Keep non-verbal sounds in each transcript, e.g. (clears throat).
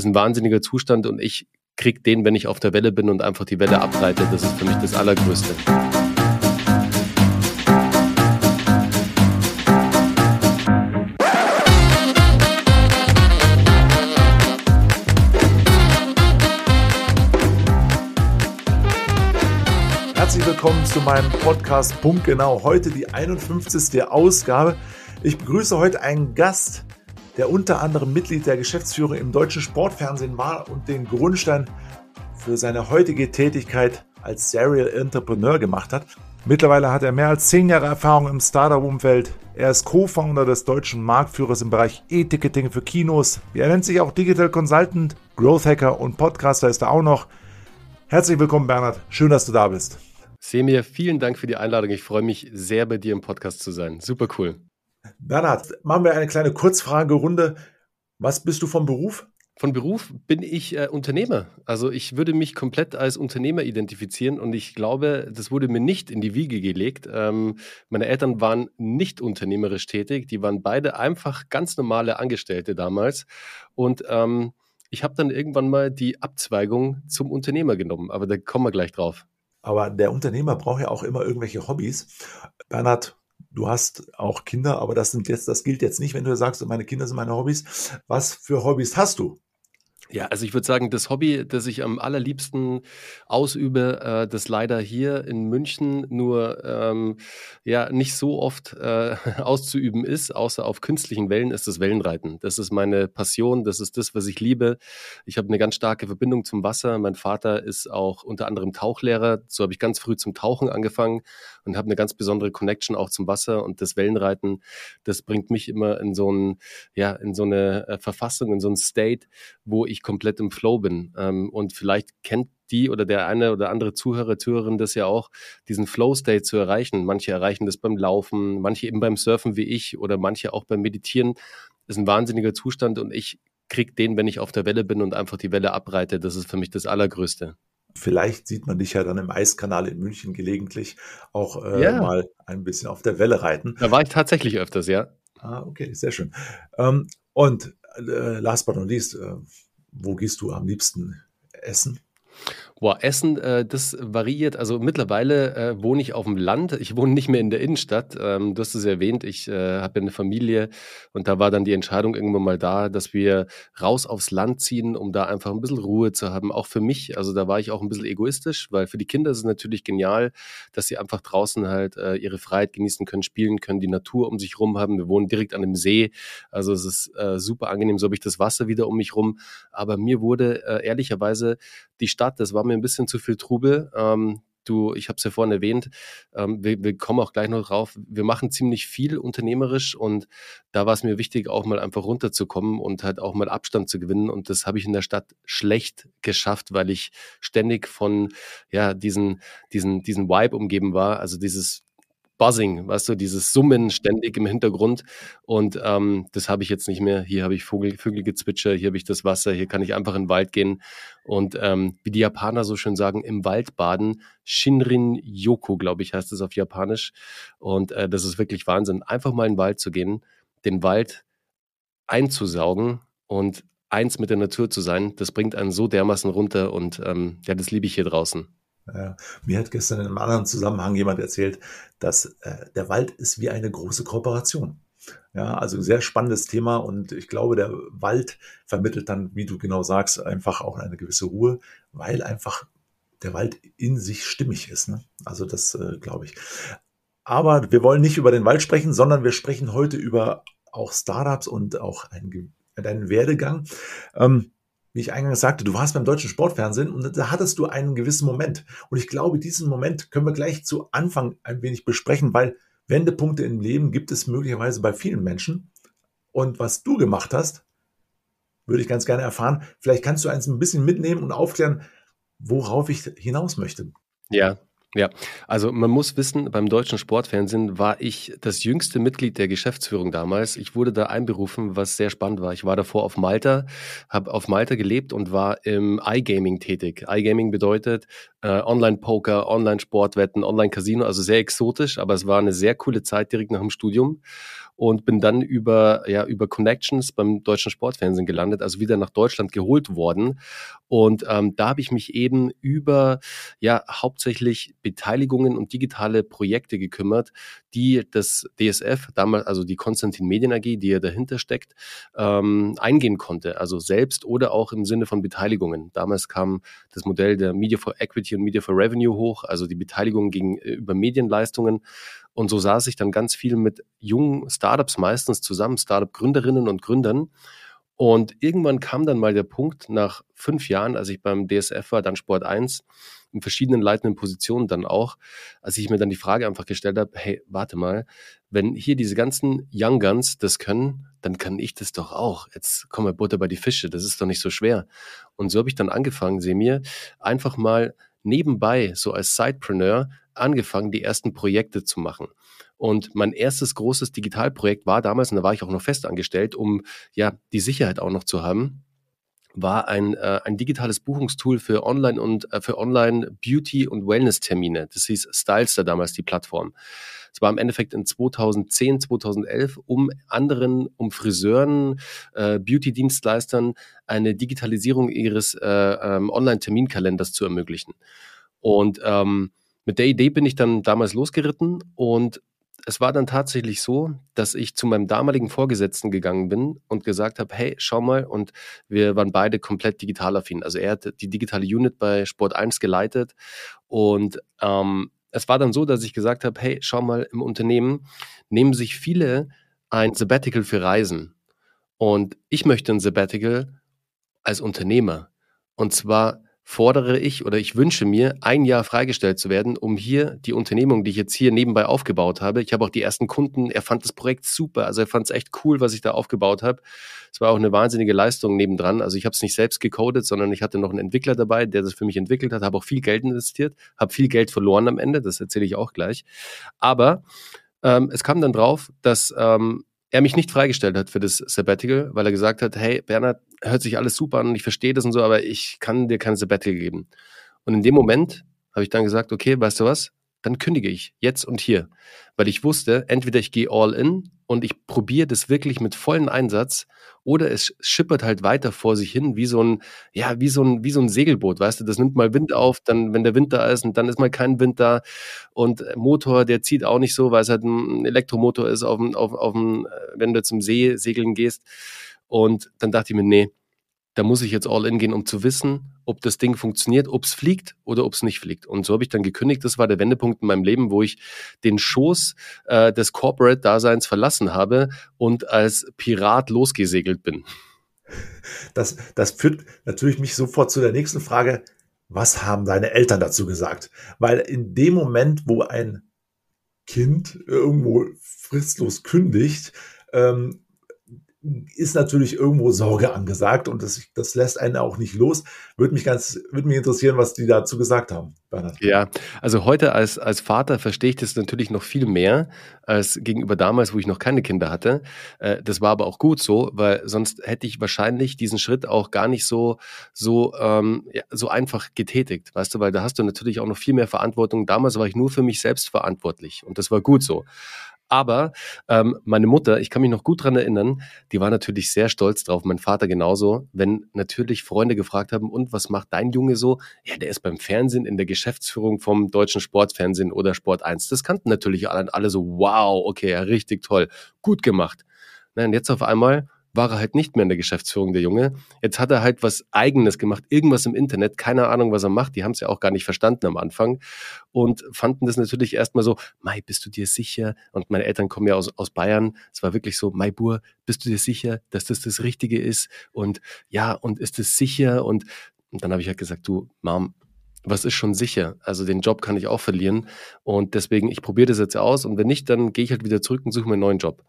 Ist ein wahnsinniger Zustand und ich kriege den, wenn ich auf der Welle bin und einfach die Welle abreite. Das ist für mich das Allergrößte. Herzlich willkommen zu meinem Podcast Punkt Genau. Heute die 51. Ausgabe. Ich begrüße heute einen Gast, der unter anderem Mitglied der Geschäftsführung im deutschen Sportfernsehen war und den Grundstein für seine heutige Tätigkeit als Serial Entrepreneur gemacht hat. Mittlerweile hat er mehr als zehn Jahre Erfahrung im Startup-Umfeld. Er ist Co-Founder des deutschen Marktführers im Bereich E-Ticketing für Kinos. Er nennt sich auch Digital Consultant, Growth Hacker und Podcaster ist er auch noch. Herzlich willkommen, Bernhard. Schön, dass du da bist. Semir, vielen Dank für die Einladung. Ich freue mich sehr, bei dir im Podcast zu sein. Super cool. Bernhard, machen wir eine kleine Kurzfragerunde. Was bist du vom Beruf? Von Beruf bin ich äh, Unternehmer. Also ich würde mich komplett als Unternehmer identifizieren und ich glaube, das wurde mir nicht in die Wiege gelegt. Ähm, meine Eltern waren nicht unternehmerisch tätig, die waren beide einfach ganz normale Angestellte damals und ähm, ich habe dann irgendwann mal die Abzweigung zum Unternehmer genommen, aber da kommen wir gleich drauf. Aber der Unternehmer braucht ja auch immer irgendwelche Hobbys. Bernhard, Du hast auch Kinder, aber das sind jetzt, das gilt jetzt nicht, wenn du sagst, meine Kinder sind meine Hobbys. Was für Hobbys hast du? Ja, also ich würde sagen, das Hobby, das ich am allerliebsten ausübe, äh, das leider hier in München nur ähm, ja nicht so oft äh, (laughs) auszuüben ist, außer auf künstlichen Wellen, ist das Wellenreiten. Das ist meine Passion, das ist das, was ich liebe. Ich habe eine ganz starke Verbindung zum Wasser. Mein Vater ist auch unter anderem Tauchlehrer. So habe ich ganz früh zum Tauchen angefangen und habe eine ganz besondere Connection auch zum Wasser und das Wellenreiten. Das bringt mich immer in so ein ja in so eine äh, Verfassung, in so ein State, wo ich ich komplett im Flow bin. Ähm, und vielleicht kennt die oder der eine oder andere Zuhörer, Zuhörerin das ja auch, diesen Flow-State zu erreichen. Manche erreichen das beim Laufen, manche eben beim Surfen wie ich oder manche auch beim Meditieren. Das ist ein wahnsinniger Zustand und ich kriege den, wenn ich auf der Welle bin und einfach die Welle abreite. Das ist für mich das Allergrößte. Vielleicht sieht man dich ja dann im Eiskanal in München gelegentlich auch äh, ja. mal ein bisschen auf der Welle reiten. Da war ich tatsächlich öfters, ja. Ah, okay, sehr schön. Ähm, und äh, last but not least, äh, wo gehst du am liebsten essen? Boah, Essen, äh, das variiert. Also mittlerweile äh, wohne ich auf dem Land. Ich wohne nicht mehr in der Innenstadt. Ähm, du hast es erwähnt, ich äh, habe eine Familie und da war dann die Entscheidung irgendwann mal da, dass wir raus aufs Land ziehen, um da einfach ein bisschen Ruhe zu haben. Auch für mich. Also da war ich auch ein bisschen egoistisch, weil für die Kinder ist es natürlich genial, dass sie einfach draußen halt äh, ihre Freiheit genießen können, spielen können, die Natur um sich rum haben. Wir wohnen direkt an dem See. Also es ist äh, super angenehm. So habe ich das Wasser wieder um mich rum. Aber mir wurde äh, ehrlicherweise die Stadt, das war mir ein bisschen zu viel Trubel. Ähm, du, ich habe es ja vorhin erwähnt, ähm, wir, wir, kommen auch gleich noch drauf, wir machen ziemlich viel unternehmerisch und da war es mir wichtig, auch mal einfach runterzukommen und halt auch mal Abstand zu gewinnen. Und das habe ich in der Stadt schlecht geschafft, weil ich ständig von ja diesen diesen diesen Vibe umgeben war, also dieses Buzzing, weißt du, dieses Summen ständig im Hintergrund. Und ähm, das habe ich jetzt nicht mehr. Hier habe ich Vogel, Vögelgezwitscher, hier habe ich das Wasser, hier kann ich einfach in den Wald gehen. Und ähm, wie die Japaner so schön sagen, im Wald baden. Shinrin Yoko, glaube ich, heißt es auf Japanisch. Und äh, das ist wirklich Wahnsinn. Einfach mal in den Wald zu gehen, den Wald einzusaugen und eins mit der Natur zu sein, das bringt einen so dermaßen runter und ähm, ja, das liebe ich hier draußen. Ja, mir hat gestern in einem anderen Zusammenhang jemand erzählt, dass äh, der Wald ist wie eine große Kooperation. Ja, also sehr spannendes Thema und ich glaube, der Wald vermittelt dann, wie du genau sagst, einfach auch eine gewisse Ruhe, weil einfach der Wald in sich stimmig ist. Ne? Also das äh, glaube ich. Aber wir wollen nicht über den Wald sprechen, sondern wir sprechen heute über auch Startups und auch einen, einen Werdegang. Ähm, wie ich eingangs sagte, du warst beim deutschen Sportfernsehen und da hattest du einen gewissen Moment. Und ich glaube, diesen Moment können wir gleich zu Anfang ein wenig besprechen, weil Wendepunkte im Leben gibt es möglicherweise bei vielen Menschen. Und was du gemacht hast, würde ich ganz gerne erfahren. Vielleicht kannst du eins ein bisschen mitnehmen und aufklären, worauf ich hinaus möchte. Ja, Ja, also man muss wissen, beim deutschen Sportfernsehen war ich das jüngste Mitglied der Geschäftsführung damals. Ich wurde da einberufen, was sehr spannend war. Ich war davor auf Malta, habe auf Malta gelebt und war im iGaming tätig. iGaming bedeutet äh, Online-Poker, Online-Sportwetten, Online-Casino, also sehr exotisch, aber es war eine sehr coole Zeit direkt nach dem Studium und bin dann über, ja, über Connections beim deutschen Sportfernsehen gelandet, also wieder nach Deutschland geholt worden. Und ähm, da habe ich mich eben über ja hauptsächlich Beteiligungen und digitale Projekte gekümmert, die das DSF, damals also die Konstantin Medien AG, die ja dahinter steckt, ähm, eingehen konnte. Also selbst oder auch im Sinne von Beteiligungen. Damals kam das Modell der Media for Equity und Media for Revenue hoch, also die Beteiligung gegenüber Medienleistungen. Und so saß ich dann ganz viel mit jungen Startups meistens zusammen, Startup-Gründerinnen und Gründern. Und irgendwann kam dann mal der Punkt, nach fünf Jahren, als ich beim DSF war, dann Sport 1, in verschiedenen leitenden Positionen dann auch, als ich mir dann die Frage einfach gestellt habe, hey, warte mal, wenn hier diese ganzen Young Guns das können, dann kann ich das doch auch. Jetzt komm mal Butter bei die Fische, das ist doch nicht so schwer. Und so habe ich dann angefangen, sehe mir, einfach mal nebenbei, so als Sidepreneur, angefangen, die ersten Projekte zu machen. Und mein erstes großes Digitalprojekt war damals, und da war ich auch noch fest angestellt, um ja die Sicherheit auch noch zu haben, war ein, äh, ein digitales Buchungstool für Online und äh, für Online Beauty und Wellness Termine. Das hieß Stylester damals die Plattform. Es war im Endeffekt in 2010, 2011, um anderen, um Friseuren, äh, Beauty-Dienstleistern eine Digitalisierung ihres äh, ähm, Online-Terminkalenders zu ermöglichen. Und ähm, mit der Idee bin ich dann damals losgeritten und es war dann tatsächlich so, dass ich zu meinem damaligen Vorgesetzten gegangen bin und gesagt habe, hey, schau mal, und wir waren beide komplett digital affin. Also er hat die digitale Unit bei Sport 1 geleitet und ähm, es war dann so, dass ich gesagt habe, hey, schau mal, im Unternehmen nehmen sich viele ein Sabbatical für Reisen. Und ich möchte ein Sabbatical als Unternehmer. Und zwar fordere ich oder ich wünsche mir, ein Jahr freigestellt zu werden, um hier die Unternehmung, die ich jetzt hier nebenbei aufgebaut habe. Ich habe auch die ersten Kunden, er fand das Projekt super, also er fand es echt cool, was ich da aufgebaut habe. Es war auch eine wahnsinnige Leistung nebendran. Also ich habe es nicht selbst gecodet, sondern ich hatte noch einen Entwickler dabei, der das für mich entwickelt hat, habe auch viel Geld investiert, habe viel Geld verloren am Ende, das erzähle ich auch gleich. Aber ähm, es kam dann drauf, dass ähm, er mich nicht freigestellt hat für das Sabbatical, weil er gesagt hat, hey Bernhard, hört sich alles super an und ich verstehe das und so, aber ich kann dir kein Sabbatical geben. Und in dem Moment habe ich dann gesagt, okay, weißt du was? Dann kündige ich jetzt und hier, weil ich wusste, entweder ich gehe all in und ich probiere das wirklich mit vollen Einsatz oder es schippert halt weiter vor sich hin, wie so ein, ja, wie so ein, wie so ein Segelboot, weißt du, das nimmt mal Wind auf, dann, wenn der Wind da ist und dann ist mal kein Wind da. Und Motor, der zieht auch nicht so, weil es halt ein Elektromotor ist, auf dem, auf, auf dem, wenn du zum See segeln gehst. Und dann dachte ich mir, nee, da muss ich jetzt all in gehen, um zu wissen, ob das Ding funktioniert, ob es fliegt oder ob es nicht fliegt. Und so habe ich dann gekündigt. Das war der Wendepunkt in meinem Leben, wo ich den Schoß äh, des Corporate-Daseins verlassen habe und als Pirat losgesegelt bin. Das, das führt natürlich mich sofort zu der nächsten Frage. Was haben deine Eltern dazu gesagt? Weil in dem Moment, wo ein Kind irgendwo fristlos kündigt, ähm, ist natürlich irgendwo Sorge angesagt und das, das lässt einen auch nicht los. Würde mich ganz, würde mich interessieren, was die dazu gesagt haben, Bernhard. Ja, also heute als, als Vater verstehe ich das natürlich noch viel mehr als gegenüber damals, wo ich noch keine Kinder hatte. Äh, das war aber auch gut so, weil sonst hätte ich wahrscheinlich diesen Schritt auch gar nicht so, so, ähm, so einfach getätigt, weißt du, weil da hast du natürlich auch noch viel mehr Verantwortung. Damals war ich nur für mich selbst verantwortlich und das war gut so. Aber ähm, meine Mutter, ich kann mich noch gut dran erinnern, die war natürlich sehr stolz drauf, mein Vater genauso, wenn natürlich Freunde gefragt haben, und was macht dein Junge so? Ja, der ist beim Fernsehen in der Geschäftsführung vom deutschen Sportfernsehen oder Sport 1. Das kannten natürlich alle, alle so, wow, okay, ja, richtig toll, gut gemacht. Na, und jetzt auf einmal war er halt nicht mehr in der Geschäftsführung, der Junge. Jetzt hat er halt was Eigenes gemacht, irgendwas im Internet, keine Ahnung, was er macht. Die haben es ja auch gar nicht verstanden am Anfang und fanden das natürlich erstmal so, Mai, bist du dir sicher? Und meine Eltern kommen ja aus, aus Bayern. Es war wirklich so, Mai Bur, bist du dir sicher, dass das das Richtige ist? Und ja, und ist es sicher? Und, und dann habe ich halt gesagt, du, Mom, was ist schon sicher? Also den Job kann ich auch verlieren. Und deswegen, ich probiere das jetzt aus und wenn nicht, dann gehe ich halt wieder zurück und suche mir einen neuen Job.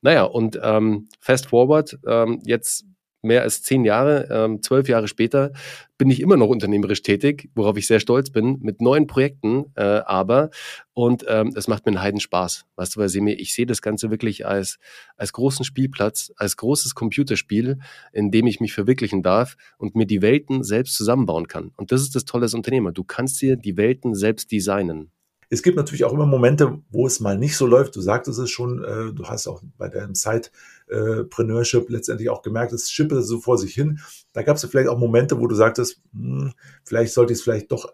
Naja, und ähm, fast forward, ähm, jetzt mehr als zehn Jahre, ähm, zwölf Jahre später, bin ich immer noch unternehmerisch tätig, worauf ich sehr stolz bin, mit neuen Projekten, äh, aber und ähm, es macht mir einen Heiden Spaß. Weißt du, weil sie mir, ich sehe das Ganze wirklich als, als großen Spielplatz, als großes Computerspiel, in dem ich mich verwirklichen darf und mir die Welten selbst zusammenbauen kann. Und das ist das Tolle als Unternehmer. Du kannst dir die Welten selbst designen. Es gibt natürlich auch immer Momente, wo es mal nicht so läuft. Du sagtest es schon, äh, du hast auch bei deinem Sidepreneurship letztendlich auch gemerkt, es schippert so vor sich hin. Da gab es vielleicht auch Momente, wo du sagtest, hm, vielleicht sollte ich es vielleicht doch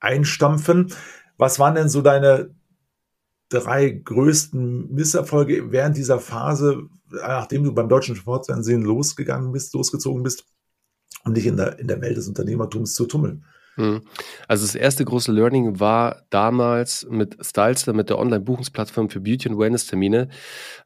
einstampfen. Was waren denn so deine drei größten Misserfolge während dieser Phase, nachdem du beim deutschen Sportfernsehen losgegangen bist, losgezogen bist, um dich in der, in der Welt des Unternehmertums zu tummeln? Mhm. Also das erste große Learning war damals mit Stylester, mit der Online-Buchungsplattform für Beauty- und Wellness-Termine.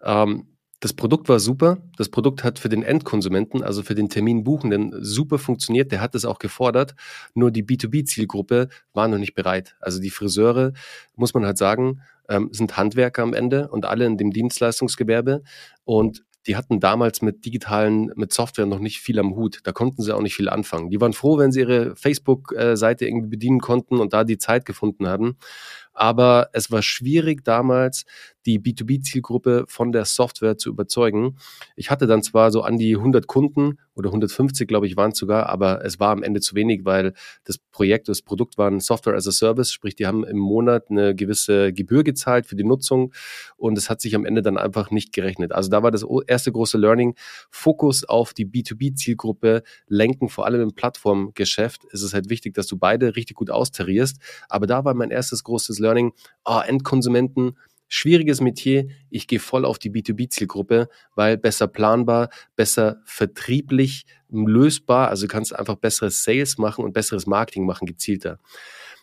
Ähm, das Produkt war super. Das Produkt hat für den Endkonsumenten, also für den Terminbuchenden, super funktioniert. Der hat es auch gefordert. Nur die B2B-Zielgruppe war noch nicht bereit. Also die Friseure, muss man halt sagen, ähm, sind Handwerker am Ende und alle in dem Dienstleistungsgewerbe. Und die hatten damals mit digitalen, mit Software noch nicht viel am Hut. Da konnten sie auch nicht viel anfangen. Die waren froh, wenn sie ihre Facebook-Seite irgendwie bedienen konnten und da die Zeit gefunden haben. Aber es war schwierig damals, die B2B-Zielgruppe von der Software zu überzeugen. Ich hatte dann zwar so an die 100 Kunden oder 150, glaube ich, waren es sogar, aber es war am Ende zu wenig, weil das Projekt, das Produkt war ein Software as a Service, sprich, die haben im Monat eine gewisse Gebühr gezahlt für die Nutzung und es hat sich am Ende dann einfach nicht gerechnet. Also da war das erste große Learning, Fokus auf die B2B-Zielgruppe lenken, vor allem im Plattformgeschäft ist es halt wichtig, dass du beide richtig gut austarierst, aber da war mein erstes großes Learning, oh, Endkonsumenten, schwieriges Metier. Ich gehe voll auf die B2B-Zielgruppe, weil besser planbar, besser vertrieblich lösbar. Also kannst einfach besseres Sales machen und besseres Marketing machen, gezielter.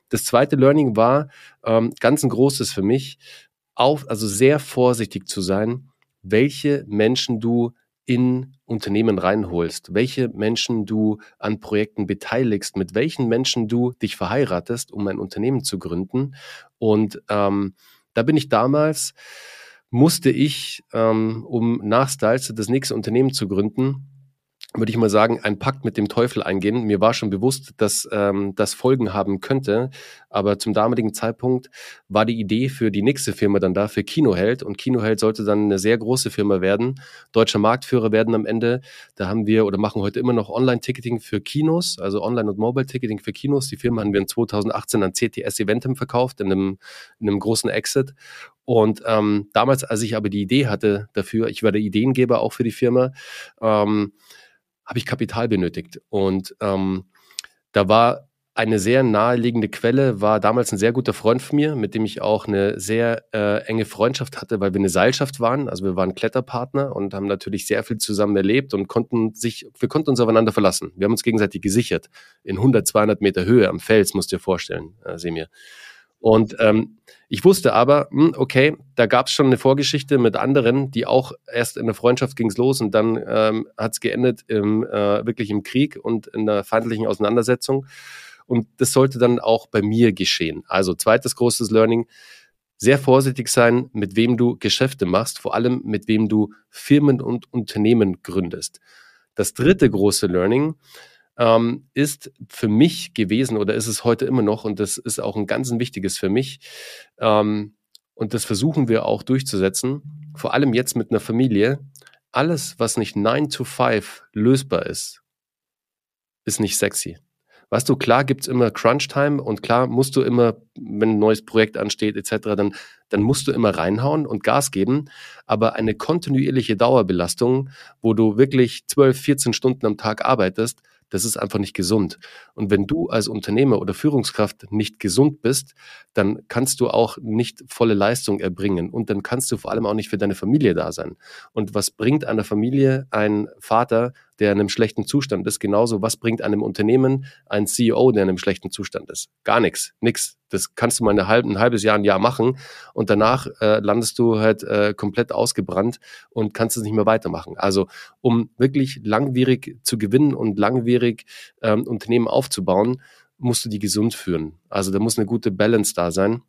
Das zweite Learning war ähm, ganz ein großes für mich, auf, also sehr vorsichtig zu sein, welche Menschen du in Unternehmen reinholst, welche Menschen du an Projekten beteiligst, mit welchen Menschen du dich verheiratest, um ein Unternehmen zu gründen. Und ähm, da bin ich damals, musste ich, ähm, um nach Styles das nächste Unternehmen zu gründen, würde ich mal sagen, einen Pakt mit dem Teufel eingehen. Mir war schon bewusst, dass ähm, das Folgen haben könnte, aber zum damaligen Zeitpunkt war die Idee für die nächste Firma dann da, für Kinoheld. Und Kinoheld sollte dann eine sehr große Firma werden, deutscher Marktführer werden am Ende. Da haben wir oder machen heute immer noch Online-Ticketing für Kinos, also Online- und Mobile-Ticketing für Kinos. Die Firma haben wir in 2018 an CTS Eventum verkauft, in einem, in einem großen Exit. Und ähm, damals, als ich aber die Idee hatte dafür, ich war der Ideengeber auch für die Firma, ähm, habe ich Kapital benötigt. Und ähm, da war eine sehr naheliegende Quelle, war damals ein sehr guter Freund von mir, mit dem ich auch eine sehr äh, enge Freundschaft hatte, weil wir eine Seilschaft waren. Also wir waren Kletterpartner und haben natürlich sehr viel zusammen erlebt und konnten sich, wir konnten uns aufeinander verlassen. Wir haben uns gegenseitig gesichert. In 100, 200 Meter Höhe am Fels, musst du dir vorstellen, äh, Semir. Und ähm, ich wusste aber, hm, okay, da gab es schon eine Vorgeschichte mit anderen, die auch erst in der Freundschaft ging es los und dann ähm, hat geendet im, äh, wirklich im Krieg und in der feindlichen Auseinandersetzung. Und das sollte dann auch bei mir geschehen. Also zweites großes Learning, sehr vorsichtig sein, mit wem du Geschäfte machst, vor allem mit wem du Firmen und Unternehmen gründest. Das dritte große Learning, ähm, ist für mich gewesen oder ist es heute immer noch und das ist auch ein ganz ein wichtiges für mich. Ähm, und das versuchen wir auch durchzusetzen, vor allem jetzt mit einer Familie. Alles, was nicht 9 to 5 lösbar ist, ist nicht sexy. Weißt du, klar gibt's immer Crunch-Time und klar musst du immer, wenn ein neues Projekt ansteht etc., dann, dann musst du immer reinhauen und Gas geben. Aber eine kontinuierliche Dauerbelastung, wo du wirklich 12, 14 Stunden am Tag arbeitest, das ist einfach nicht gesund. Und wenn du als Unternehmer oder Führungskraft nicht gesund bist, dann kannst du auch nicht volle Leistung erbringen und dann kannst du vor allem auch nicht für deine Familie da sein. Und was bringt einer Familie ein Vater, der in einem schlechten Zustand ist. Genauso, was bringt einem Unternehmen ein CEO, der in einem schlechten Zustand ist? Gar nichts, nix. Das kannst du mal eine halb, ein halbes Jahr, ein Jahr machen und danach äh, landest du halt äh, komplett ausgebrannt und kannst es nicht mehr weitermachen. Also, um wirklich langwierig zu gewinnen und langwierig ähm, Unternehmen aufzubauen, musst du die gesund führen. Also da muss eine gute Balance da sein.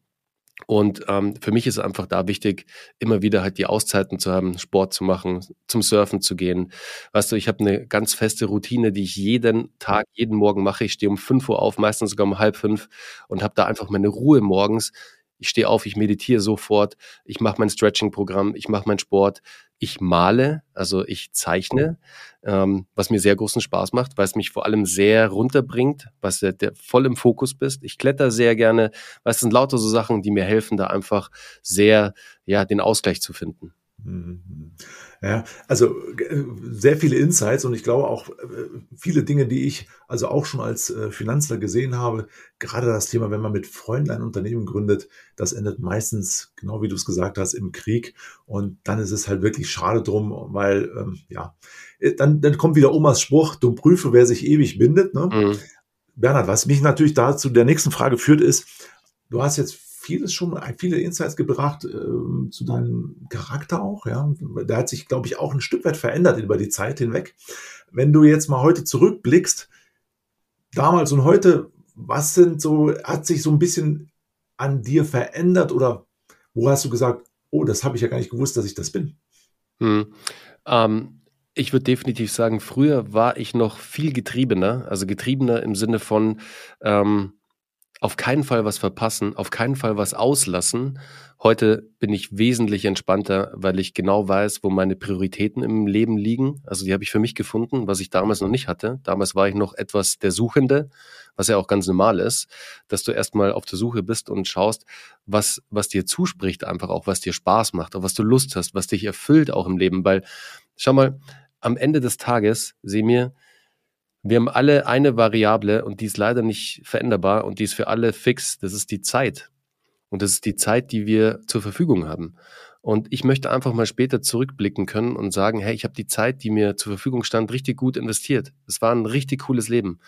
Und ähm, für mich ist es einfach da wichtig, immer wieder halt die Auszeiten zu haben, Sport zu machen, zum Surfen zu gehen. Weißt du, ich habe eine ganz feste Routine, die ich jeden Tag, jeden Morgen mache. Ich stehe um 5 Uhr auf, meistens sogar um halb fünf und habe da einfach meine Ruhe morgens. Ich stehe auf, ich meditiere sofort, ich mache mein Stretching-Programm, ich mache meinen Sport, ich male, also ich zeichne, ähm, was mir sehr großen Spaß macht, weil es mich vor allem sehr runterbringt, was der, der voll im Fokus bist. Ich kletter sehr gerne, weil es sind lauter so Sachen, die mir helfen, da einfach sehr, ja, den Ausgleich zu finden. Mhm. Ja, also äh, sehr viele Insights und ich glaube auch äh, viele Dinge, die ich also auch schon als äh, Finanzler gesehen habe. Gerade das Thema, wenn man mit Freunden ein Unternehmen gründet, das endet meistens, genau wie du es gesagt hast, im Krieg. Und dann ist es halt wirklich schade drum, weil, ähm, ja, dann, dann kommt wieder Omas Spruch, du prüfe, wer sich ewig bindet. Ne? Mhm. Bernhard, was mich natürlich dazu der nächsten Frage führt, ist, du hast jetzt vieles schon, viele Insights gebracht äh, zu deinem Charakter auch. Ja, der hat sich, glaube ich, auch ein Stück weit verändert über die Zeit hinweg. Wenn du jetzt mal heute zurückblickst, damals und heute, was sind so, hat sich so ein bisschen an dir verändert oder wo hast du gesagt, oh, das habe ich ja gar nicht gewusst, dass ich das bin? Hm. Ähm, ich würde definitiv sagen, früher war ich noch viel getriebener, also getriebener im Sinne von, ähm, auf keinen Fall was verpassen, auf keinen Fall was auslassen. Heute bin ich wesentlich entspannter, weil ich genau weiß, wo meine Prioritäten im Leben liegen. Also die habe ich für mich gefunden, was ich damals noch nicht hatte. Damals war ich noch etwas der Suchende, was ja auch ganz normal ist, dass du erstmal auf der Suche bist und schaust, was, was dir zuspricht, einfach auch, was dir Spaß macht, auf was du Lust hast, was dich erfüllt auch im Leben. Weil, schau mal, am Ende des Tages, seh mir, wir haben alle eine Variable und die ist leider nicht veränderbar und die ist für alle fix. Das ist die Zeit. Und das ist die Zeit, die wir zur Verfügung haben. Und ich möchte einfach mal später zurückblicken können und sagen, hey, ich habe die Zeit, die mir zur Verfügung stand, richtig gut investiert. Es war ein richtig cooles Leben.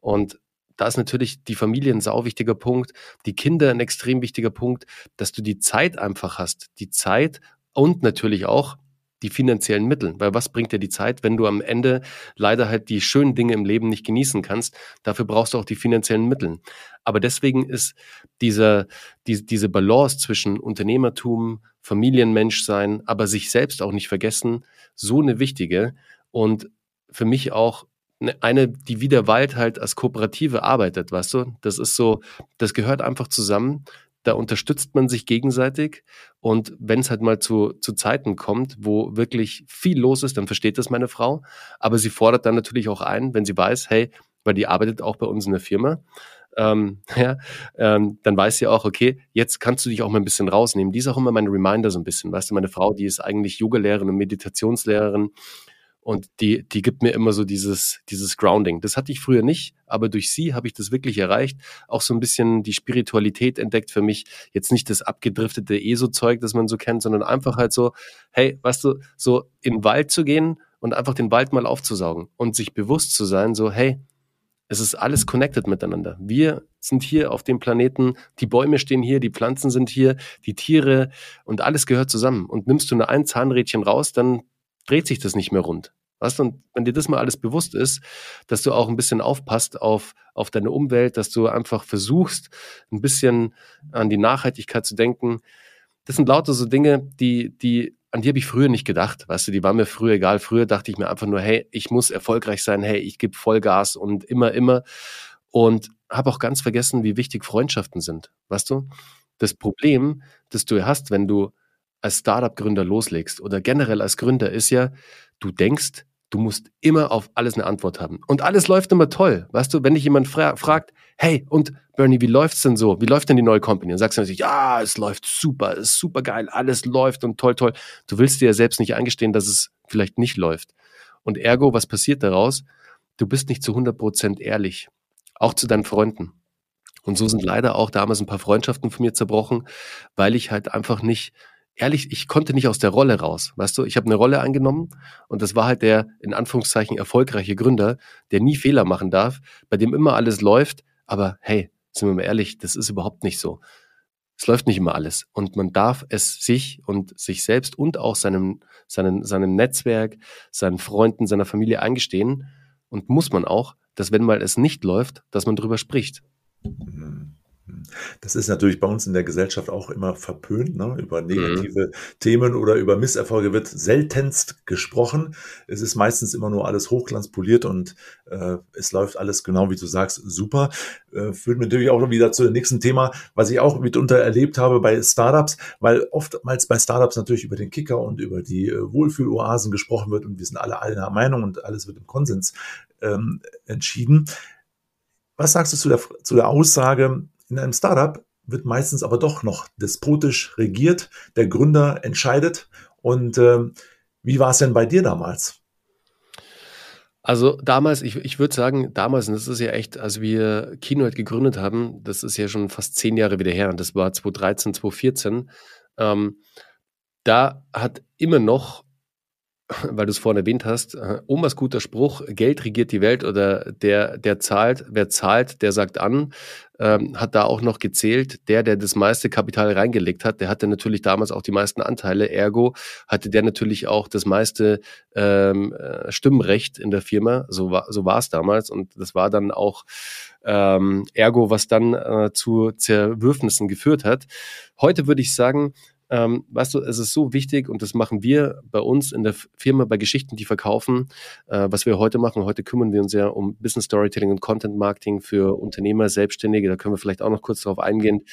Und da ist natürlich die Familie ein sau wichtiger Punkt, die Kinder ein extrem wichtiger Punkt, dass du die Zeit einfach hast. Die Zeit und natürlich auch die finanziellen Mittel. Weil was bringt dir die Zeit, wenn du am Ende leider halt die schönen Dinge im Leben nicht genießen kannst? Dafür brauchst du auch die finanziellen Mittel. Aber deswegen ist diese, die, diese Balance zwischen Unternehmertum, Familienmensch sein, aber sich selbst auch nicht vergessen, so eine wichtige und für mich auch eine, die wie der Wald halt als Kooperative arbeitet, weißt du? Das ist so, das gehört einfach zusammen da unterstützt man sich gegenseitig. Und wenn es halt mal zu, zu Zeiten kommt, wo wirklich viel los ist, dann versteht das meine Frau. Aber sie fordert dann natürlich auch ein, wenn sie weiß, hey, weil die arbeitet auch bei uns in der Firma, ähm, (laughs) ja, ähm, dann weiß sie auch, okay, jetzt kannst du dich auch mal ein bisschen rausnehmen. Die ist auch immer mein Reminder so ein bisschen. Weißt du, meine Frau, die ist eigentlich Yogalehrerin und Meditationslehrerin und die, die gibt mir immer so dieses, dieses Grounding. Das hatte ich früher nicht, aber durch sie habe ich das wirklich erreicht. Auch so ein bisschen die Spiritualität entdeckt für mich. Jetzt nicht das abgedriftete ESO-Zeug, das man so kennt, sondern einfach halt so, hey, weißt du, so in den Wald zu gehen und einfach den Wald mal aufzusaugen und sich bewusst zu sein, so, hey, es ist alles connected miteinander. Wir sind hier auf dem Planeten, die Bäume stehen hier, die Pflanzen sind hier, die Tiere und alles gehört zusammen. Und nimmst du nur ein Zahnrädchen raus, dann dreht sich das nicht mehr rund. Weißt du, und wenn dir das mal alles bewusst ist, dass du auch ein bisschen aufpasst auf, auf deine Umwelt, dass du einfach versuchst, ein bisschen an die Nachhaltigkeit zu denken. Das sind lauter so Dinge, die, die, an die habe ich früher nicht gedacht. Weißt du, die waren mir früher egal. Früher dachte ich mir einfach nur, hey, ich muss erfolgreich sein, hey, ich gebe Vollgas und immer, immer. Und habe auch ganz vergessen, wie wichtig Freundschaften sind. Weißt du? Das Problem, das du hast, wenn du als Startup-Gründer loslegst oder generell als Gründer, ist ja, du denkst, du musst immer auf alles eine Antwort haben. Und alles läuft immer toll. Weißt du, wenn dich jemand fra fragt, hey, und Bernie, wie läuft's denn so? Wie läuft denn die neue Company? Und sagst du natürlich, ja, es läuft super, es ist super geil, alles läuft und toll, toll. Du willst dir ja selbst nicht eingestehen, dass es vielleicht nicht läuft. Und ergo, was passiert daraus? Du bist nicht zu 100% ehrlich. Auch zu deinen Freunden. Und so sind leider auch damals ein paar Freundschaften von mir zerbrochen, weil ich halt einfach nicht ehrlich, ich konnte nicht aus der Rolle raus. Weißt du, ich habe eine Rolle angenommen und das war halt der in Anführungszeichen erfolgreiche Gründer, der nie Fehler machen darf, bei dem immer alles läuft. Aber hey, sind wir mal ehrlich, das ist überhaupt nicht so. Es läuft nicht immer alles und man darf es sich und sich selbst und auch seinem, seinem, seinem Netzwerk, seinen Freunden, seiner Familie eingestehen und muss man auch, dass wenn mal es nicht läuft, dass man drüber spricht. Mhm. Das ist natürlich bei uns in der Gesellschaft auch immer verpönt. Ne? Über negative mhm. Themen oder über Misserfolge wird seltenst gesprochen. Es ist meistens immer nur alles hochglanzpoliert und äh, es läuft alles genau wie du sagst, super. Äh, führt mir natürlich auch wieder zu dem nächsten Thema, was ich auch mitunter erlebt habe bei Startups, weil oftmals bei Startups natürlich über den Kicker und über die äh, Wohlfühloasen gesprochen wird und wir sind alle einer Meinung und alles wird im Konsens ähm, entschieden. Was sagst du zu der, zu der Aussage, in einem Startup wird meistens aber doch noch despotisch regiert, der Gründer entscheidet. Und ähm, wie war es denn bei dir damals? Also damals, ich, ich würde sagen, damals, und das ist ja echt, als wir Keynote gegründet haben, das ist ja schon fast zehn Jahre wieder her, und das war 2013, 2014, ähm, da hat immer noch (laughs) weil du es vorhin erwähnt hast, äh, Omas guter Spruch, Geld regiert die Welt oder der, der zahlt, wer zahlt, der sagt an, ähm, hat da auch noch gezählt, der, der das meiste Kapital reingelegt hat, der hatte natürlich damals auch die meisten Anteile, ergo hatte der natürlich auch das meiste ähm, äh, Stimmrecht in der Firma, so war so es damals. Und das war dann auch ähm, ergo, was dann äh, zu Zerwürfnissen geführt hat. Heute würde ich sagen, ähm, weißt du, es ist so wichtig und das machen wir bei uns in der Firma bei Geschichten, die verkaufen, äh, was wir heute machen. Heute kümmern wir uns ja um Business Storytelling und Content Marketing für Unternehmer, Selbstständige. Da können wir vielleicht auch noch kurz darauf eingehen.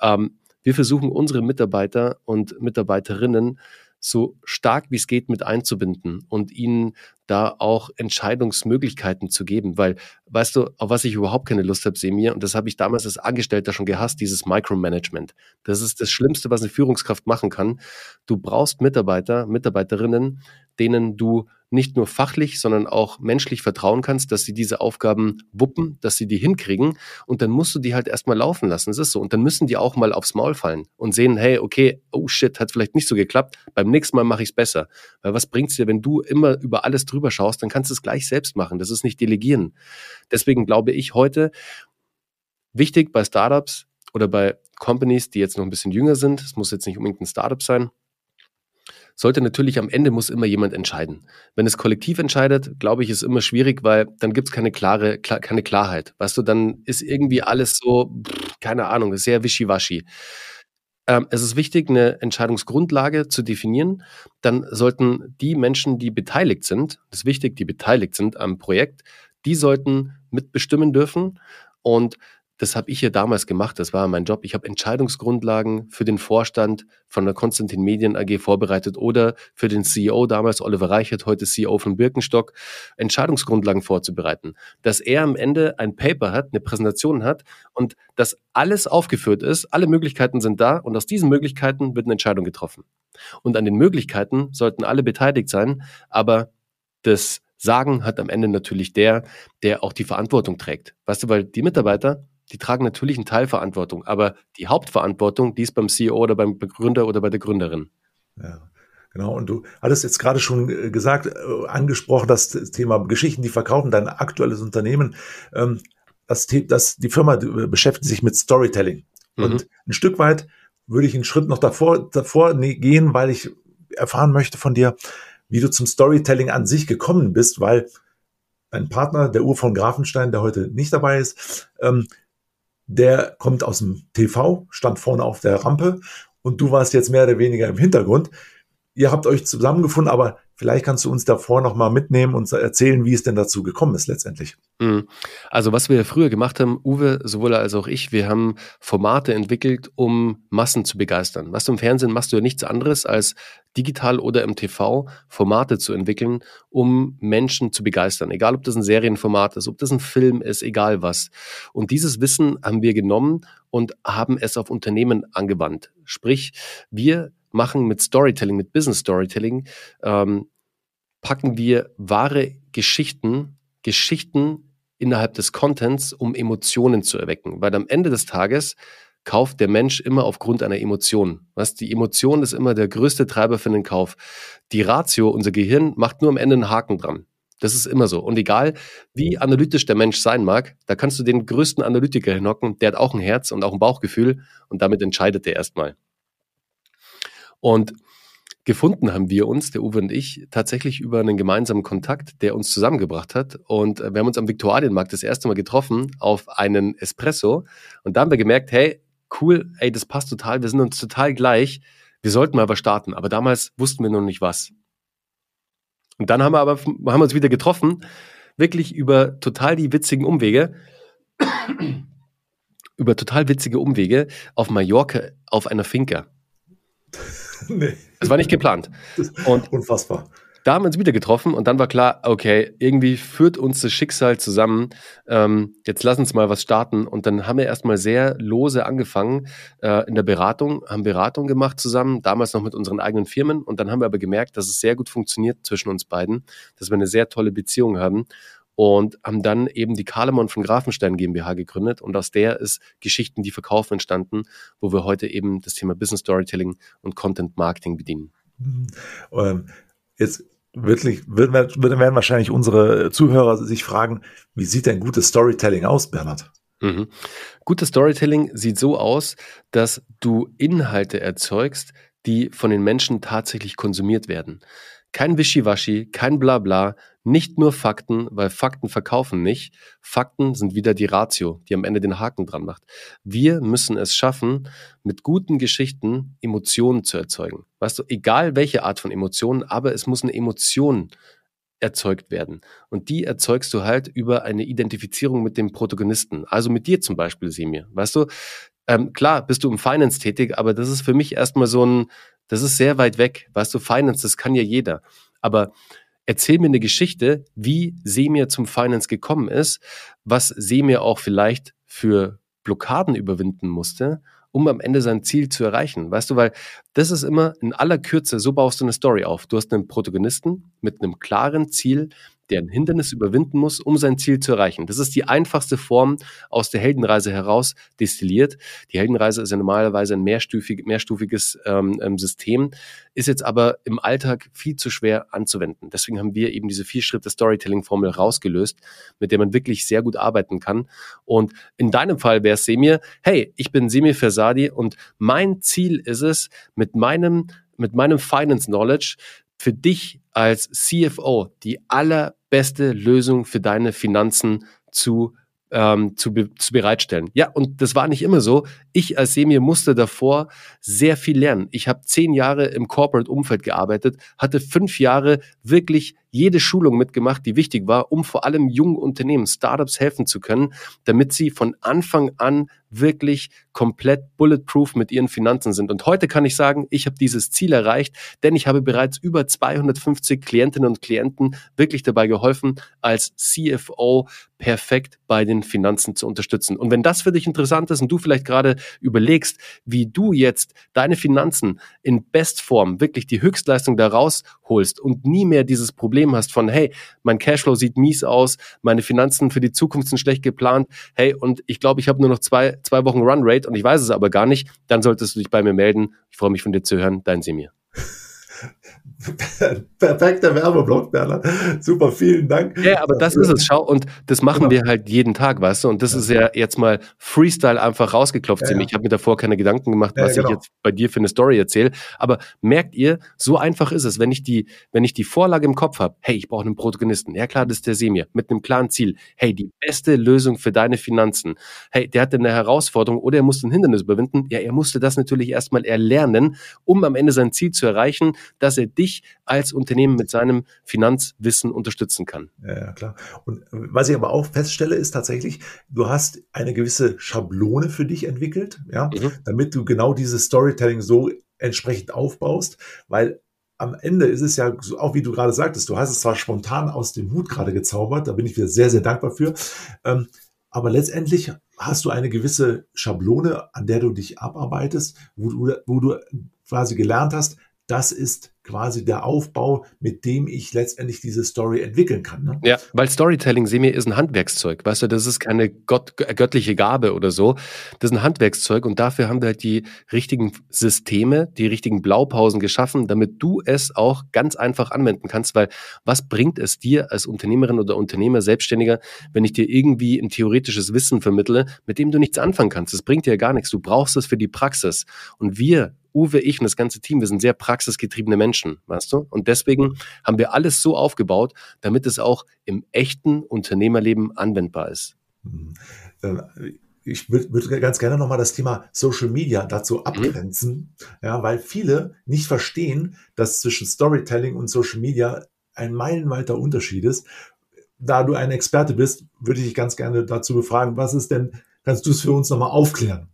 Ähm, wir versuchen unsere Mitarbeiter und Mitarbeiterinnen so stark wie es geht mit einzubinden und ihnen da auch Entscheidungsmöglichkeiten zu geben. Weil, weißt du, auf was ich überhaupt keine Lust habe, Semir, und das habe ich damals als Angestellter schon gehasst, dieses Micromanagement. Das ist das Schlimmste, was eine Führungskraft machen kann. Du brauchst Mitarbeiter, Mitarbeiterinnen, denen du nicht nur fachlich, sondern auch menschlich vertrauen kannst, dass sie diese Aufgaben wuppen, dass sie die hinkriegen. Und dann musst du die halt erstmal laufen lassen. Es ist so. Und dann müssen die auch mal aufs Maul fallen und sehen, hey, okay, oh shit, hat vielleicht nicht so geklappt. Beim nächsten Mal mache ich es besser. Weil was bringt's dir, wenn du immer über alles drüber schaust, dann kannst du es gleich selbst machen. Das ist nicht delegieren. Deswegen glaube ich heute, wichtig bei Startups oder bei Companies, die jetzt noch ein bisschen jünger sind, es muss jetzt nicht unbedingt ein Startup sein, sollte natürlich am Ende muss immer jemand entscheiden. Wenn es kollektiv entscheidet, glaube ich, ist immer schwierig, weil dann gibt es keine klare, klar, keine Klarheit. Weißt du, dann ist irgendwie alles so, keine Ahnung, sehr wischiwaschi. Ähm, es ist wichtig, eine Entscheidungsgrundlage zu definieren. Dann sollten die Menschen, die beteiligt sind, das ist wichtig, die beteiligt sind am Projekt, die sollten mitbestimmen dürfen. Und das habe ich hier damals gemacht, das war mein Job. Ich habe Entscheidungsgrundlagen für den Vorstand von der Konstantin Medien AG vorbereitet oder für den CEO damals, Oliver Reichert, heute CEO von Birkenstock, Entscheidungsgrundlagen vorzubereiten. Dass er am Ende ein Paper hat, eine Präsentation hat und dass alles aufgeführt ist, alle Möglichkeiten sind da und aus diesen Möglichkeiten wird eine Entscheidung getroffen. Und an den Möglichkeiten sollten alle beteiligt sein, aber das Sagen hat am Ende natürlich der, der auch die Verantwortung trägt. Weißt du, weil die Mitarbeiter, die tragen natürlich einen Teil Verantwortung, aber die Hauptverantwortung, die ist beim CEO oder beim Begründer oder bei der Gründerin. Ja. Genau, und du hattest jetzt gerade schon äh, gesagt, äh, angesprochen, das Thema Geschichten, die verkaufen, dein aktuelles Unternehmen. Ähm, das, das, die Firma beschäftigt sich mit Storytelling. Mhm. Und ein Stück weit würde ich einen Schritt noch davor, davor gehen, weil ich erfahren möchte von dir, wie du zum Storytelling an sich gekommen bist, weil dein Partner, der Uhr von Grafenstein, der heute nicht dabei ist, ähm, der kommt aus dem TV, stand vorne auf der Rampe und du warst jetzt mehr oder weniger im Hintergrund. Ihr habt euch zusammengefunden, aber Vielleicht kannst du uns davor nochmal mitnehmen und erzählen, wie es denn dazu gekommen ist letztendlich. Mhm. Also was wir früher gemacht haben, Uwe, sowohl als auch ich, wir haben Formate entwickelt, um Massen zu begeistern. Was du im Fernsehen machst du ja nichts anderes als digital oder im TV Formate zu entwickeln, um Menschen zu begeistern. Egal, ob das ein Serienformat ist, ob das ein Film ist, egal was. Und dieses Wissen haben wir genommen und haben es auf Unternehmen angewandt. Sprich, wir machen mit Storytelling, mit Business Storytelling, ähm, packen wir wahre Geschichten, Geschichten innerhalb des Contents, um Emotionen zu erwecken. Weil am Ende des Tages kauft der Mensch immer aufgrund einer Emotion. Was die Emotion ist immer der größte Treiber für den Kauf. Die Ratio, unser Gehirn, macht nur am Ende einen Haken dran. Das ist immer so. Und egal, wie analytisch der Mensch sein mag, da kannst du den größten Analytiker hinhocken, der hat auch ein Herz und auch ein Bauchgefühl und damit entscheidet er erstmal. Und gefunden haben wir uns, der Uwe und ich, tatsächlich über einen gemeinsamen Kontakt, der uns zusammengebracht hat. Und äh, wir haben uns am Viktualienmarkt das erste Mal getroffen auf einen Espresso. Und da haben wir gemerkt, hey, cool, ey, das passt total, wir sind uns total gleich. Wir sollten mal was starten. Aber damals wussten wir noch nicht was. Und dann haben wir aber haben wir uns wieder getroffen, wirklich über total die witzigen Umwege. über total witzige Umwege auf Mallorca auf einer Finca. (laughs) nee. Das war nicht geplant. Und Unfassbar. Da haben wir uns wieder getroffen und dann war klar, okay, irgendwie führt uns das Schicksal zusammen. Ähm, jetzt lass uns mal was starten. Und dann haben wir erstmal sehr lose angefangen äh, in der Beratung, haben Beratung gemacht zusammen, damals noch mit unseren eigenen Firmen. Und dann haben wir aber gemerkt, dass es sehr gut funktioniert zwischen uns beiden, dass wir eine sehr tolle Beziehung haben und haben dann eben die Kalemon von Grafenstein GmbH gegründet und aus der ist Geschichten, die verkaufen entstanden, wo wir heute eben das Thema Business Storytelling und Content Marketing bedienen. Mhm. Ähm, jetzt wirklich würden werden wahrscheinlich unsere Zuhörer sich fragen, wie sieht denn gutes Storytelling aus, Bernhard? Mhm. Gutes Storytelling sieht so aus, dass du Inhalte erzeugst, die von den Menschen tatsächlich konsumiert werden. Kein Wischiwaschi, kein Blabla, nicht nur Fakten, weil Fakten verkaufen nicht. Fakten sind wieder die Ratio, die am Ende den Haken dran macht. Wir müssen es schaffen, mit guten Geschichten Emotionen zu erzeugen. Weißt du, egal welche Art von Emotionen, aber es muss eine Emotion erzeugt werden. Und die erzeugst du halt über eine Identifizierung mit dem Protagonisten. Also mit dir zum Beispiel, Semir. Weißt du, ähm, klar bist du im Finance tätig, aber das ist für mich erstmal so ein, das ist sehr weit weg. Weißt du, Finance, das kann ja jeder. Aber erzähl mir eine Geschichte, wie Semir zum Finance gekommen ist, was Semir auch vielleicht für Blockaden überwinden musste, um am Ende sein Ziel zu erreichen. Weißt du, weil das ist immer in aller Kürze, so baust du eine Story auf. Du hast einen Protagonisten mit einem klaren Ziel, der ein Hindernis überwinden muss, um sein Ziel zu erreichen. Das ist die einfachste Form aus der Heldenreise heraus destilliert. Die Heldenreise ist ja normalerweise ein mehrstufig, mehrstufiges ähm, ähm, System, ist jetzt aber im Alltag viel zu schwer anzuwenden. Deswegen haben wir eben diese vier Schritte Storytelling-Formel rausgelöst, mit der man wirklich sehr gut arbeiten kann. Und in deinem Fall wäre es Semir, hey, ich bin Semir Fersadi und mein Ziel ist es, mit meinem mit meinem Finance Knowledge für dich als CFO die allerbeste Lösung für deine Finanzen zu ähm, zu, be zu bereitstellen. Ja, und das war nicht immer so. Ich als Semir musste davor sehr viel lernen. Ich habe zehn Jahre im Corporate-Umfeld gearbeitet, hatte fünf Jahre wirklich jede Schulung mitgemacht, die wichtig war, um vor allem jungen Unternehmen, Startups helfen zu können, damit sie von Anfang an wirklich komplett bulletproof mit ihren Finanzen sind. Und heute kann ich sagen, ich habe dieses Ziel erreicht, denn ich habe bereits über 250 Klientinnen und Klienten wirklich dabei geholfen, als CFO perfekt bei den Finanzen zu unterstützen. Und wenn das für dich interessant ist und du vielleicht gerade überlegst, wie du jetzt deine Finanzen in Bestform wirklich die Höchstleistung daraus holst und nie mehr dieses Problem hast von, hey, mein Cashflow sieht mies aus, meine Finanzen für die Zukunft sind schlecht geplant, hey, und ich glaube, ich habe nur noch zwei, zwei Wochen Runrate und ich weiß es aber gar nicht, dann solltest du dich bei mir melden. Ich freue mich von dir zu hören. Dein Semir. (laughs) Perfekter Werbeblock, Bernhard. Super, vielen Dank. Ja, aber das ist es. Schau, und das machen genau. wir halt jeden Tag, weißt du? Und das ja. ist ja jetzt mal Freestyle einfach rausgeklopft. Ja, ja. Ich habe mir davor keine Gedanken gemacht, was genau. ich jetzt bei dir für eine Story erzähle. Aber merkt ihr, so einfach ist es, wenn ich die, wenn ich die Vorlage im Kopf habe, hey, ich brauche einen Protagonisten. Ja klar, das ist der Semir. Mit einem klaren Ziel. Hey, die beste Lösung für deine Finanzen. Hey, der hatte eine Herausforderung oder er musste ein Hindernis überwinden. Ja, er musste das natürlich erstmal erlernen, um am Ende sein Ziel zu erreichen, dass er dich als Unternehmen mit seinem Finanzwissen unterstützen kann. Ja, klar. Und was ich aber auch feststelle, ist tatsächlich, du hast eine gewisse Schablone für dich entwickelt, ja, mhm. damit du genau dieses Storytelling so entsprechend aufbaust, weil am Ende ist es ja, auch wie du gerade sagtest, du hast es zwar spontan aus dem Hut gerade gezaubert, da bin ich wieder sehr, sehr dankbar für, ähm, aber letztendlich hast du eine gewisse Schablone, an der du dich abarbeitest, wo du, wo du quasi gelernt hast, das ist quasi der Aufbau, mit dem ich letztendlich diese Story entwickeln kann. Ne? Ja, weil Storytelling, wir, ist ein Handwerkszeug. Weißt du, das ist keine Gott, göttliche Gabe oder so. Das ist ein Handwerkszeug und dafür haben wir halt die richtigen Systeme, die richtigen Blaupausen geschaffen, damit du es auch ganz einfach anwenden kannst, weil was bringt es dir als Unternehmerin oder Unternehmer, Selbstständiger, wenn ich dir irgendwie ein theoretisches Wissen vermittle, mit dem du nichts anfangen kannst? Das bringt dir ja gar nichts. Du brauchst es für die Praxis. Und wir Uwe, ich und das ganze Team, wir sind sehr praxisgetriebene Menschen, weißt du? Und deswegen haben wir alles so aufgebaut, damit es auch im echten Unternehmerleben anwendbar ist. Mhm. Ich würde ganz gerne nochmal das Thema Social Media dazu mhm. abgrenzen, mhm. ja, weil viele nicht verstehen, dass zwischen Storytelling und Social Media ein meilenweiter Unterschied ist. Da du ein Experte bist, würde ich dich ganz gerne dazu befragen, was ist denn, kannst du es für uns nochmal aufklären?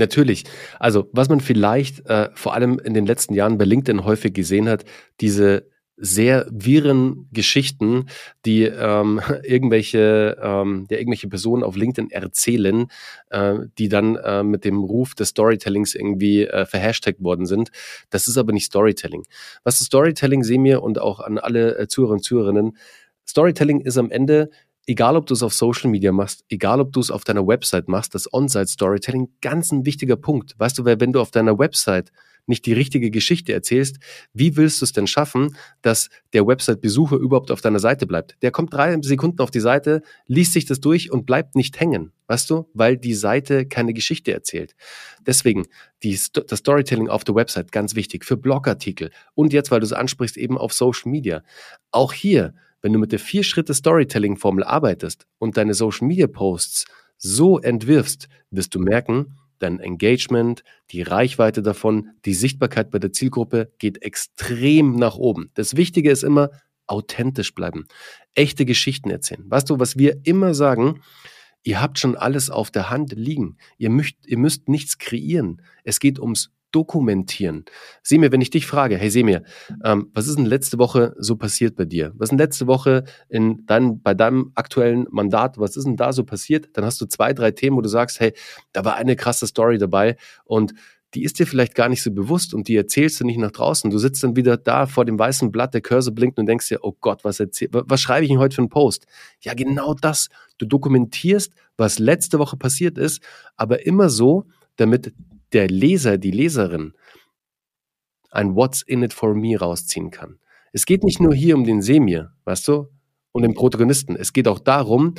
Natürlich. Also, was man vielleicht äh, vor allem in den letzten Jahren bei LinkedIn häufig gesehen hat, diese sehr wirren Geschichten, die ähm, (laughs) irgendwelche, ähm, der irgendwelche Personen auf LinkedIn erzählen, äh, die dann äh, mit dem Ruf des Storytellings irgendwie äh, verhashtagt worden sind. Das ist aber nicht Storytelling. Was ist Storytelling, sehen wir und auch an alle äh, Zuhörer und Zuhörerinnen, Storytelling ist am Ende egal ob du es auf Social Media machst, egal ob du es auf deiner Website machst, das On-Site-Storytelling, ganz ein wichtiger Punkt. Weißt du, wenn du auf deiner Website nicht die richtige Geschichte erzählst, wie willst du es denn schaffen, dass der Website-Besucher überhaupt auf deiner Seite bleibt? Der kommt drei Sekunden auf die Seite, liest sich das durch und bleibt nicht hängen, weißt du, weil die Seite keine Geschichte erzählt. Deswegen die, das Storytelling auf der Website ganz wichtig für Blogartikel und jetzt, weil du es ansprichst, eben auf Social Media. Auch hier, wenn du mit der Vier-Schritte-Storytelling-Formel arbeitest und deine Social-Media-Posts so entwirfst, wirst du merken, dein Engagement, die Reichweite davon, die Sichtbarkeit bei der Zielgruppe geht extrem nach oben. Das Wichtige ist immer, authentisch bleiben, echte Geschichten erzählen. Weißt du, was wir immer sagen, ihr habt schon alles auf der Hand liegen. Ihr müsst, ihr müsst nichts kreieren. Es geht ums dokumentieren. Semir, wenn ich dich frage, hey Semir, ähm, was ist denn letzte Woche so passiert bei dir? Was ist denn letzte Woche in dein, bei deinem aktuellen Mandat, was ist denn da so passiert? Dann hast du zwei, drei Themen, wo du sagst, hey, da war eine krasse Story dabei und die ist dir vielleicht gar nicht so bewusst und die erzählst du nicht nach draußen. Du sitzt dann wieder da vor dem weißen Blatt, der Cursor blinkt und denkst dir, oh Gott, was was schreibe ich denn heute für einen Post? Ja, genau das. Du dokumentierst, was letzte Woche passiert ist, aber immer so, damit der Leser, die Leserin ein What's in it for me rausziehen kann. Es geht nicht nur hier um den Semir, weißt du, und den Protagonisten. Es geht auch darum,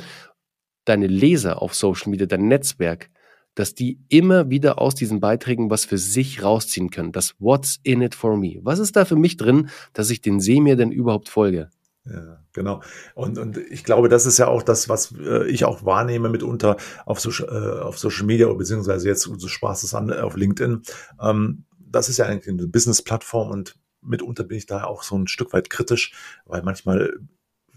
deine Leser auf Social Media, dein Netzwerk, dass die immer wieder aus diesen Beiträgen was für sich rausziehen können. Das What's in it for me. Was ist da für mich drin, dass ich den Semir denn überhaupt folge? Ja, genau. Und, und ich glaube, das ist ja auch das, was äh, ich auch wahrnehme mitunter auf, so, äh, auf Social Media, beziehungsweise jetzt so Spaß es an auf LinkedIn. Ähm, das ist ja eigentlich eine Business-Plattform und mitunter bin ich da auch so ein Stück weit kritisch, weil manchmal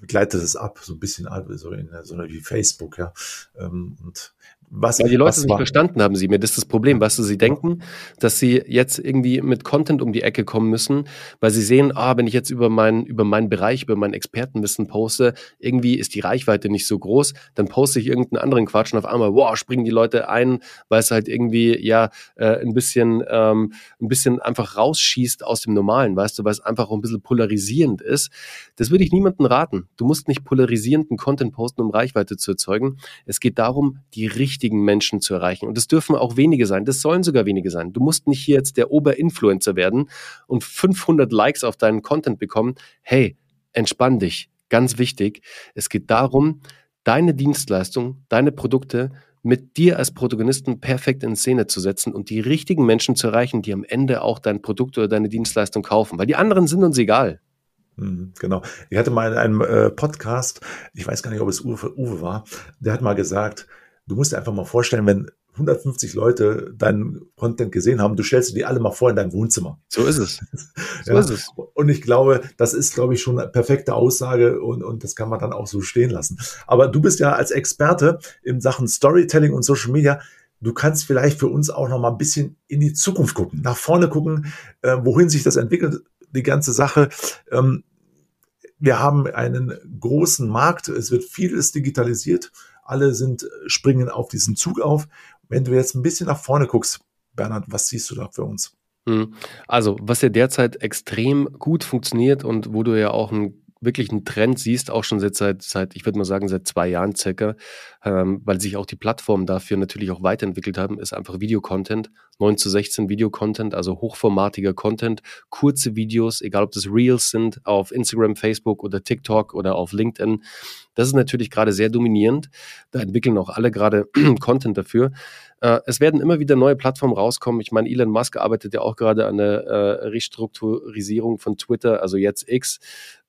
gleitet es ab, so ein bisschen so, in, so wie Facebook, ja. Ähm, und was, Weil die Leute es nicht verstanden haben, sie mir. Das ist das Problem, was sie denken, dass sie jetzt irgendwie mit Content um die Ecke kommen müssen, weil sie sehen, ah, wenn ich jetzt über meinen, über meinen Bereich, über mein Expertenwissen poste, irgendwie ist die Reichweite nicht so groß, dann poste ich irgendeinen anderen Quatsch und auf einmal, wow, springen die Leute ein, weil es halt irgendwie, ja, äh, ein bisschen, ähm, ein bisschen einfach rausschießt aus dem Normalen, weißt du, weil es einfach auch ein bisschen polarisierend ist. Das würde ich niemandem raten. Du musst nicht polarisierenden Content posten, um Reichweite zu erzeugen. Es geht darum, die richtige richtigen Menschen zu erreichen. Und es dürfen auch wenige sein. Das sollen sogar wenige sein. Du musst nicht hier jetzt der Oberinfluencer werden und 500 Likes auf deinen Content bekommen. Hey, entspann dich. Ganz wichtig. Es geht darum, deine Dienstleistung, deine Produkte mit dir als Protagonisten perfekt in Szene zu setzen und die richtigen Menschen zu erreichen, die am Ende auch dein Produkt oder deine Dienstleistung kaufen. Weil die anderen sind uns egal. Mhm, genau. Ich hatte mal in einem äh, Podcast, ich weiß gar nicht, ob es Uwe, Uwe war, der hat mal gesagt, du musst dir einfach mal vorstellen, wenn 150 Leute deinen Content gesehen haben, du stellst dir die alle mal vor in deinem Wohnzimmer. So ist es. (laughs) So ja. ist es. Und ich glaube, das ist, glaube ich, schon eine perfekte Aussage und, und das kann man dann auch so stehen lassen. Aber du bist ja als Experte in Sachen Storytelling und Social Media. Du kannst vielleicht für uns auch noch mal ein bisschen in die Zukunft gucken, nach vorne gucken, äh, wohin sich das entwickelt, die ganze Sache. Ähm, wir haben einen großen Markt, es wird vieles digitalisiert alle sind, springen auf diesen Zug auf. Wenn du jetzt ein bisschen nach vorne guckst, Bernhard, was siehst du da für uns? Hm. Also, was ja derzeit extrem gut funktioniert und wo du ja auch ein wirklich einen Trend siehst, auch schon seit, seit, seit ich würde mal sagen, seit zwei Jahren circa, ähm, weil sich auch die Plattformen dafür natürlich auch weiterentwickelt haben, ist einfach Videocontent. 9 zu 16 Videocontent, also hochformatiger Content, kurze Videos, egal ob das Reels sind, auf Instagram, Facebook oder TikTok oder auf LinkedIn. Das ist natürlich gerade sehr dominierend. Da entwickeln auch alle gerade (clears throat) Content dafür. Äh, es werden immer wieder neue Plattformen rauskommen. Ich meine, Elon Musk arbeitet ja auch gerade an der äh, Restrukturisierung von Twitter, also jetzt X.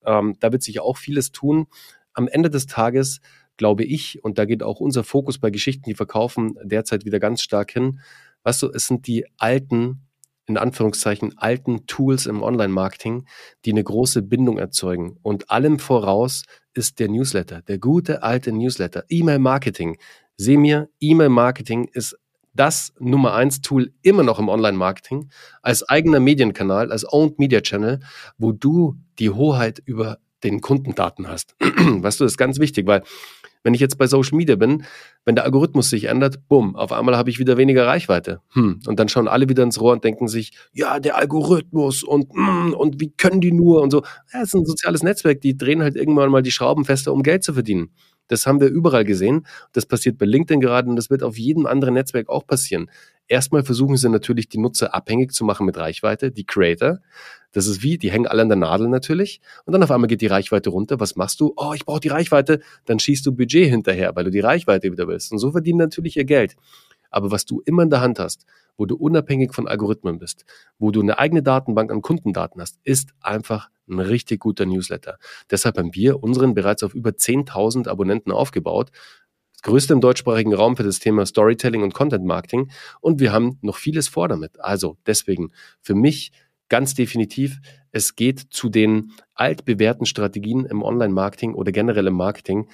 Ähm, da wird sich auch vieles tun. Am Ende des Tages glaube ich, und da geht auch unser Fokus bei Geschichten, die verkaufen, derzeit wieder ganz stark hin. Weißt du, es sind die alten, in Anführungszeichen, alten Tools im Online-Marketing, die eine große Bindung erzeugen. Und allem voraus ist der Newsletter, der gute alte Newsletter, E-Mail-Marketing. Seh mir, E-Mail-Marketing ist das Nummer eins Tool immer noch im Online-Marketing als eigener Medienkanal, als Owned Media Channel, wo du die Hoheit über den Kundendaten hast. (clears throat) weißt du, das ist ganz wichtig, weil wenn ich jetzt bei Social Media bin, wenn der Algorithmus sich ändert, bumm, auf einmal habe ich wieder weniger Reichweite. Hm. Und dann schauen alle wieder ins Rohr und denken sich, ja, der Algorithmus und, mm, und wie können die nur und so. Ja, es ist ein soziales Netzwerk, die drehen halt irgendwann mal die Schrauben fester, um Geld zu verdienen. Das haben wir überall gesehen. Das passiert bei LinkedIn gerade und das wird auf jedem anderen Netzwerk auch passieren. Erstmal versuchen sie natürlich, die Nutzer abhängig zu machen mit Reichweite, die Creator. Das ist wie, die hängen alle an der Nadel natürlich. Und dann auf einmal geht die Reichweite runter. Was machst du? Oh, ich brauche die Reichweite. Dann schießt du Budget hinterher, weil du die Reichweite wieder willst. Und so verdienen natürlich ihr Geld. Aber was du immer in der Hand hast, wo du unabhängig von Algorithmen bist, wo du eine eigene Datenbank an Kundendaten hast, ist einfach ein richtig guter Newsletter. Deshalb haben wir unseren bereits auf über 10.000 Abonnenten aufgebaut. Das größte im deutschsprachigen Raum für das Thema Storytelling und Content Marketing. Und wir haben noch vieles vor damit. Also deswegen für mich ganz definitiv, es geht zu den altbewährten Strategien im Online-Marketing oder generell im Marketing.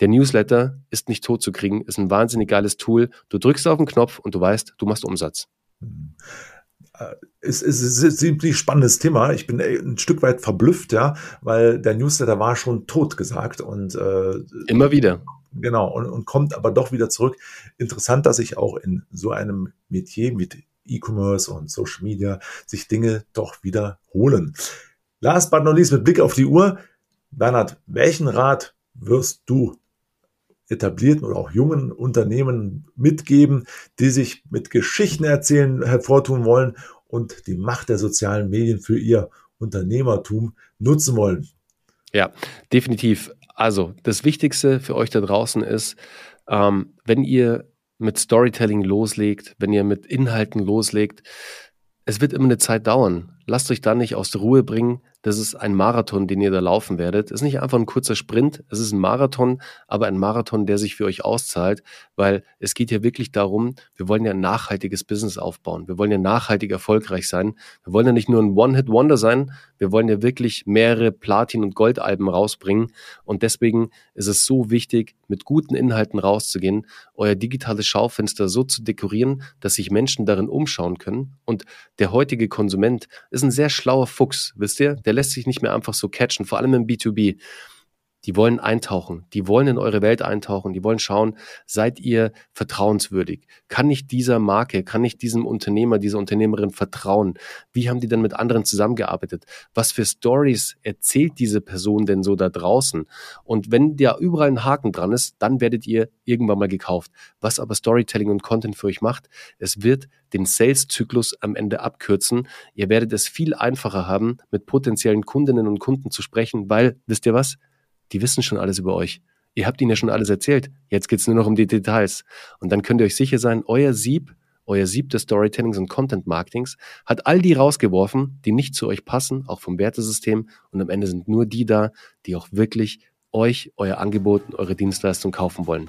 Der Newsletter ist nicht tot zu kriegen, ist ein wahnsinnig geiles Tool. Du drückst auf den Knopf und du weißt, du machst Umsatz. Mhm es ist, ein ziemlich spannendes Thema. Ich bin ein Stück weit verblüfft, ja, weil der Newsletter war schon tot gesagt und äh, immer wieder. Genau, und, und kommt aber doch wieder zurück. Interessant, dass sich auch in so einem Metier mit E-Commerce und Social Media sich Dinge doch wiederholen. Last but not least, mit Blick auf die Uhr. Bernhard, welchen Rat wirst du etablierten oder auch jungen Unternehmen mitgeben, die sich mit Geschichten erzählen hervortun wollen und die Macht der sozialen Medien für ihr Unternehmertum nutzen wollen. Ja, definitiv. Also das Wichtigste für euch da draußen ist, ähm, wenn ihr mit Storytelling loslegt, wenn ihr mit Inhalten loslegt, es wird immer eine Zeit dauern. Lasst euch da nicht aus der Ruhe bringen. Das ist ein Marathon, den ihr da laufen werdet. Es ist nicht einfach ein kurzer Sprint, es ist ein Marathon, aber ein Marathon, der sich für euch auszahlt, weil es geht ja wirklich darum, wir wollen ja ein nachhaltiges Business aufbauen. Wir wollen ja nachhaltig erfolgreich sein. Wir wollen ja nicht nur ein One-Hit-Wonder sein, wir wollen ja wirklich mehrere Platin- und Goldalben rausbringen. Und deswegen ist es so wichtig, mit guten Inhalten rauszugehen, euer digitales Schaufenster so zu dekorieren, dass sich Menschen darin umschauen können. Und der heutige Konsument ist ein sehr schlauer Fuchs, wisst ihr? Der lässt sich nicht mehr einfach so catchen, vor allem im B2B. Die wollen eintauchen, die wollen in eure Welt eintauchen, die wollen schauen, seid ihr vertrauenswürdig? Kann ich dieser Marke, kann ich diesem Unternehmer, dieser Unternehmerin vertrauen? Wie haben die denn mit anderen zusammengearbeitet? Was für Stories erzählt diese Person denn so da draußen? Und wenn da überall ein Haken dran ist, dann werdet ihr irgendwann mal gekauft. Was aber Storytelling und Content für euch macht, es wird den Sales-Zyklus am Ende abkürzen. Ihr werdet es viel einfacher haben, mit potenziellen Kundinnen und Kunden zu sprechen, weil, wisst ihr was? Die wissen schon alles über euch. Ihr habt ihnen ja schon alles erzählt. Jetzt geht's nur noch um die Details. Und dann könnt ihr euch sicher sein, euer Sieb, euer Sieb des Storytellings und Content Marketings hat all die rausgeworfen, die nicht zu euch passen, auch vom Wertesystem. Und am Ende sind nur die da, die auch wirklich euch, euer Angebot und eure Dienstleistung kaufen wollen.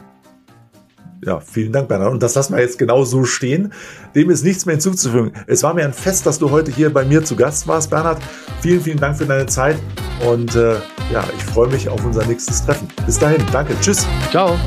Ja, vielen Dank, Bernhard. Und das lassen wir jetzt genau so stehen. Dem ist nichts mehr hinzuzufügen. Es war mir ein Fest, dass du heute hier bei mir zu Gast warst, Bernhard. Vielen, vielen Dank für deine Zeit. Und äh, ja, ich freue mich auf unser nächstes Treffen. Bis dahin, danke. Tschüss. Ciao.